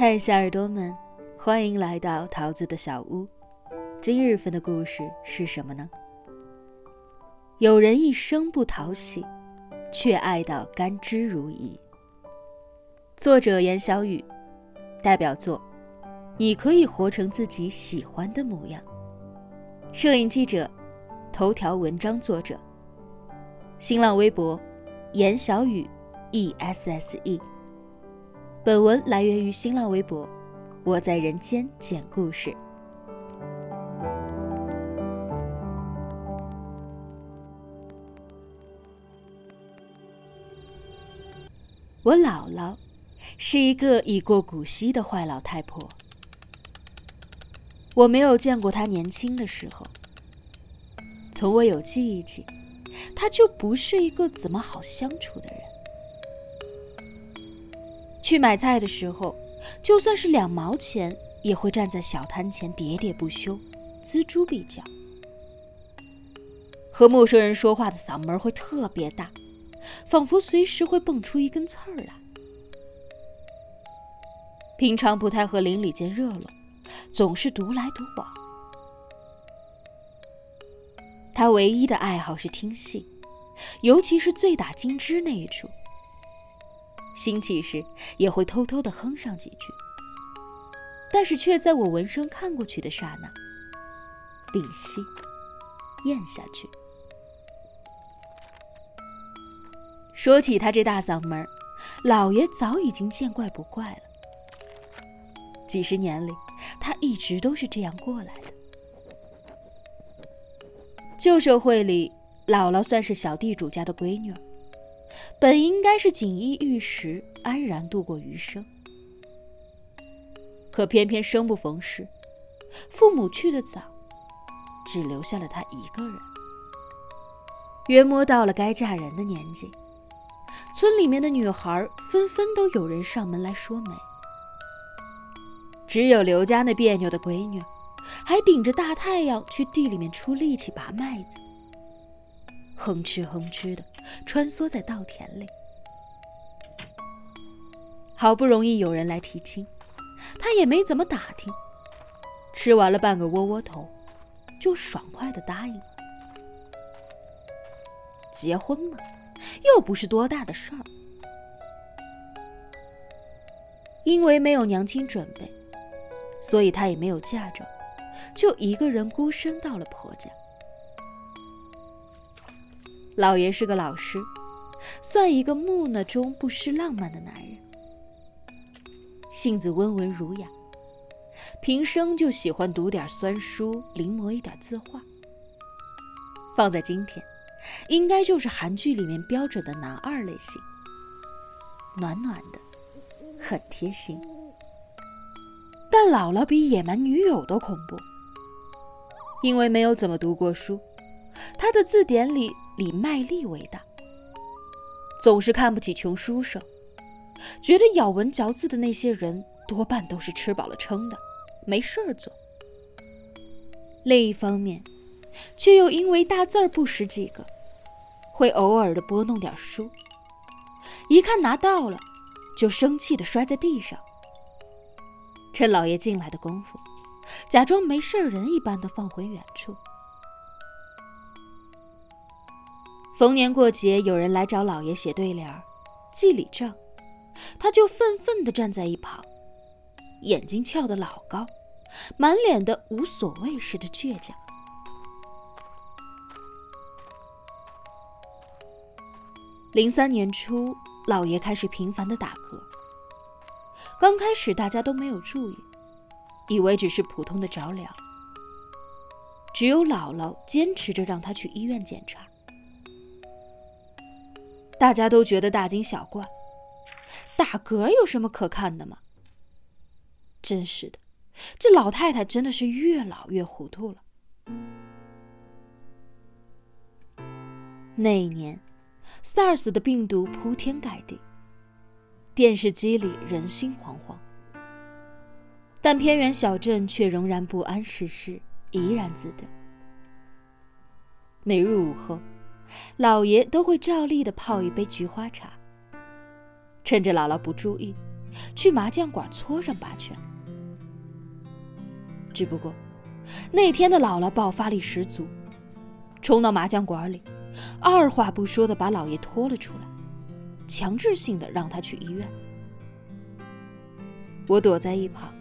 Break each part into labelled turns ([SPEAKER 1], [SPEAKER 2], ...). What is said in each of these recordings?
[SPEAKER 1] 嗨，小耳朵们，欢迎来到桃子的小屋。今日份的故事是什么呢？有人一生不讨喜，却爱到甘之如饴。作者严小雨，代表作：你可以活成自己喜欢的模样。摄影记者，头条文章作者。新浪微博：严小雨，E S S E。本文来源于新浪微博，我在人间讲故事。我姥姥是一个已过古稀的坏老太婆，我没有见过她年轻的时候。从我有记忆起，她就不是一个怎么好相处的人。去买菜的时候，就算是两毛钱，也会站在小摊前喋喋不休，锱铢必较。和陌生人说话的嗓门会特别大，仿佛随时会蹦出一根刺儿来。平常不太和邻里间热络，总是独来独往。他唯一的爱好是听戏，尤其是醉打金枝那一出。兴起时也会偷偷的哼上几句，但是却在我闻声看过去的刹那，屏息，咽下去。说起他这大嗓门，老爷早已经见怪不怪了。几十年里，他一直都是这样过来的。旧社会里，姥姥算是小地主家的闺女儿。本应该是锦衣玉食，安然度过余生，可偏偏生不逢时，父母去的早，只留下了她一个人。约摸到了该嫁人的年纪，村里面的女孩纷纷都有人上门来说媒，只有刘家那别扭的闺女，还顶着大太阳去地里面出力气拔麦子。哼哧哼哧的穿梭在稻田里，好不容易有人来提亲，他也没怎么打听，吃完了半个窝窝头，就爽快的答应了。结婚嘛，又不是多大的事儿，因为没有娘亲准备，所以她也没有嫁妆，就一个人孤身到了婆家。老爷是个老师，算一个木讷中不失浪漫的男人，性子温文儒雅，平生就喜欢读点酸书，临摹一点字画。放在今天，应该就是韩剧里面标准的男二类型，暖暖的，很贴心。但姥姥比野蛮女友都恐怖，因为没有怎么读过书，她的字典里。以卖力为大，总是看不起穷书生，觉得咬文嚼字的那些人多半都是吃饱了撑的，没事儿做。另一方面，却又因为大字儿不识几个，会偶尔的拨弄点书，一看拿到了，就生气的摔在地上，趁老爷进来的功夫，假装没事人一般的放回原处。逢年过节，有人来找老爷写对联、记礼账，他就愤愤地站在一旁，眼睛翘得老高，满脸的无所谓似的倔强。零三年初，老爷开始频繁的打嗝，刚开始大家都没有注意，以为只是普通的着凉，只有姥姥坚持着让他去医院检查。大家都觉得大惊小怪，打嗝有什么可看的吗？真是的，这老太太真的是越老越糊涂了。那一年，SARS 的病毒铺天盖地，电视机里人心惶惶，但偏远小镇却仍然不谙世事，怡然自得。每日午后。老爷都会照例的泡一杯菊花茶，趁着姥姥不注意，去麻将馆搓上八圈。只不过，那天的姥姥爆发力十足，冲到麻将馆里，二话不说的把老爷拖了出来，强制性的让他去医院。我躲在一旁，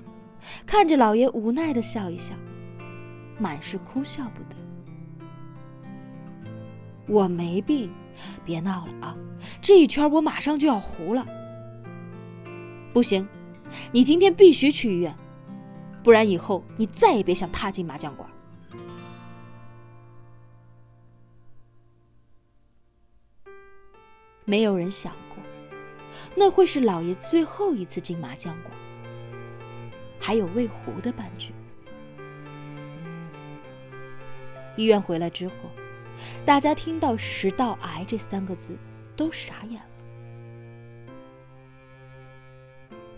[SPEAKER 1] 看着老爷无奈的笑一笑，满是哭笑不得。我没病，别闹了啊！这一圈我马上就要糊了。不行，你今天必须去医院，不然以后你再也别想踏进麻将馆。没有人想过，那会是老爷最后一次进麻将馆，还有未糊的半句。医院回来之后。大家听到“食道癌”这三个字，都傻眼了。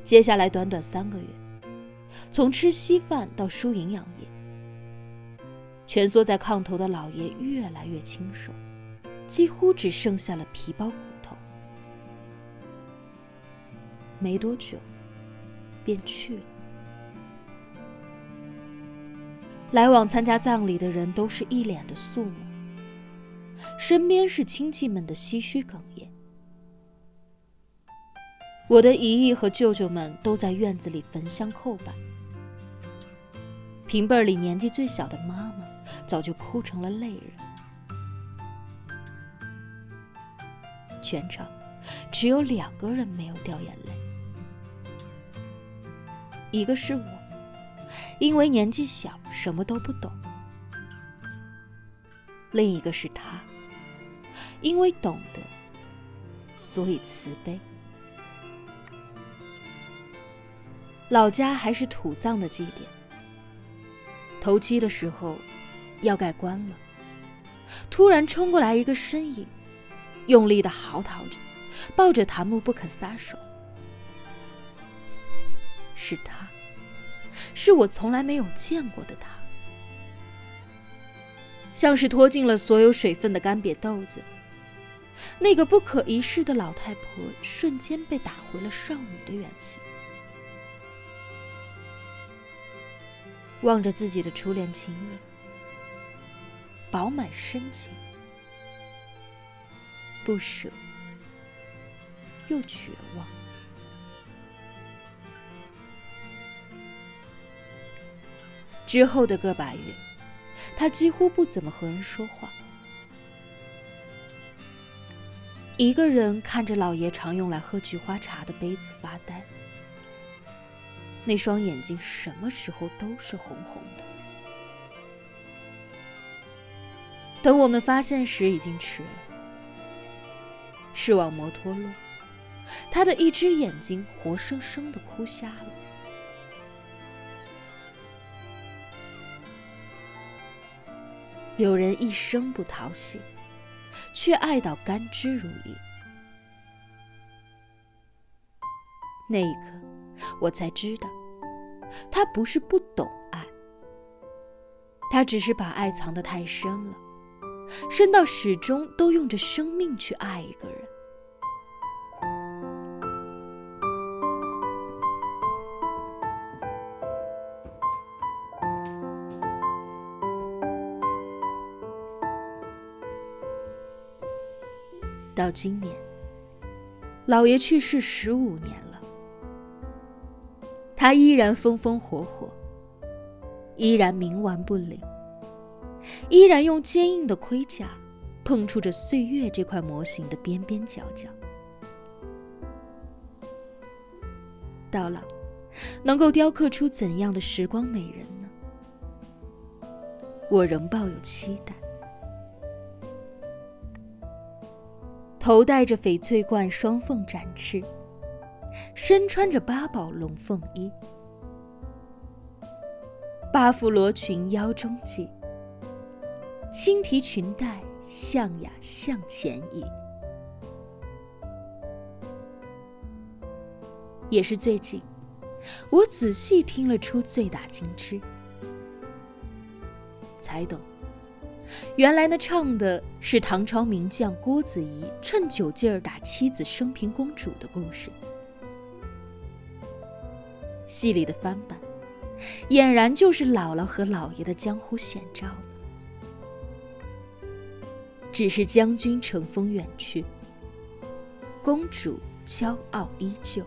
[SPEAKER 1] 接下来短短三个月，从吃稀饭到输营养液，蜷缩在炕头的老爷越来越清瘦，几乎只剩下了皮包骨头。没多久，便去了。来往参加葬礼的人都是一脸的肃穆。身边是亲戚们的唏嘘哽咽，我的姨姨和舅舅们都在院子里焚香叩拜。平辈儿里年纪最小的妈妈早就哭成了泪人，全场只有两个人没有掉眼泪，一个是我，因为年纪小什么都不懂；另一个是他。因为懂得，所以慈悲。老家还是土葬的祭奠，头七的时候要盖棺了，突然冲过来一个身影，用力的嚎啕着，抱着檀木不肯撒手。是他，是我从来没有见过的他，像是拖尽了所有水分的干瘪豆子。那个不可一世的老太婆瞬间被打回了少女的原形。望着自己的初恋情人，饱满深情，不舍又绝望。之后的个把月，他几乎不怎么和人说话。一个人看着老爷常用来喝菊花茶的杯子发呆，那双眼睛什么时候都是红红的。等我们发现时，已经迟了。视网膜脱落，他的一只眼睛活生生的哭瞎了。有人一生不讨喜。却爱到甘之如饴。那一刻，我才知道，他不是不懂爱，他只是把爱藏得太深了，深到始终都用着生命去爱一个人。到今年，老爷去世十五年了，他依然风风火火，依然冥顽不灵，依然用坚硬的盔甲碰触着岁月这块模型的边边角角。到老，能够雕刻出怎样的时光美人呢？我仍抱有期待。头戴着翡翠冠双凤展翅，身穿着八宝龙凤衣，八幅罗裙腰中系，轻提裙带向雅向前移。也是最近，我仔细听了出醉打金枝，才懂。原来那唱的是唐朝名将郭子仪趁酒劲儿打妻子升平公主的故事。戏里的翻版，俨然就是姥姥和姥爷的江湖险招。只是将军乘风远去，公主骄傲依旧。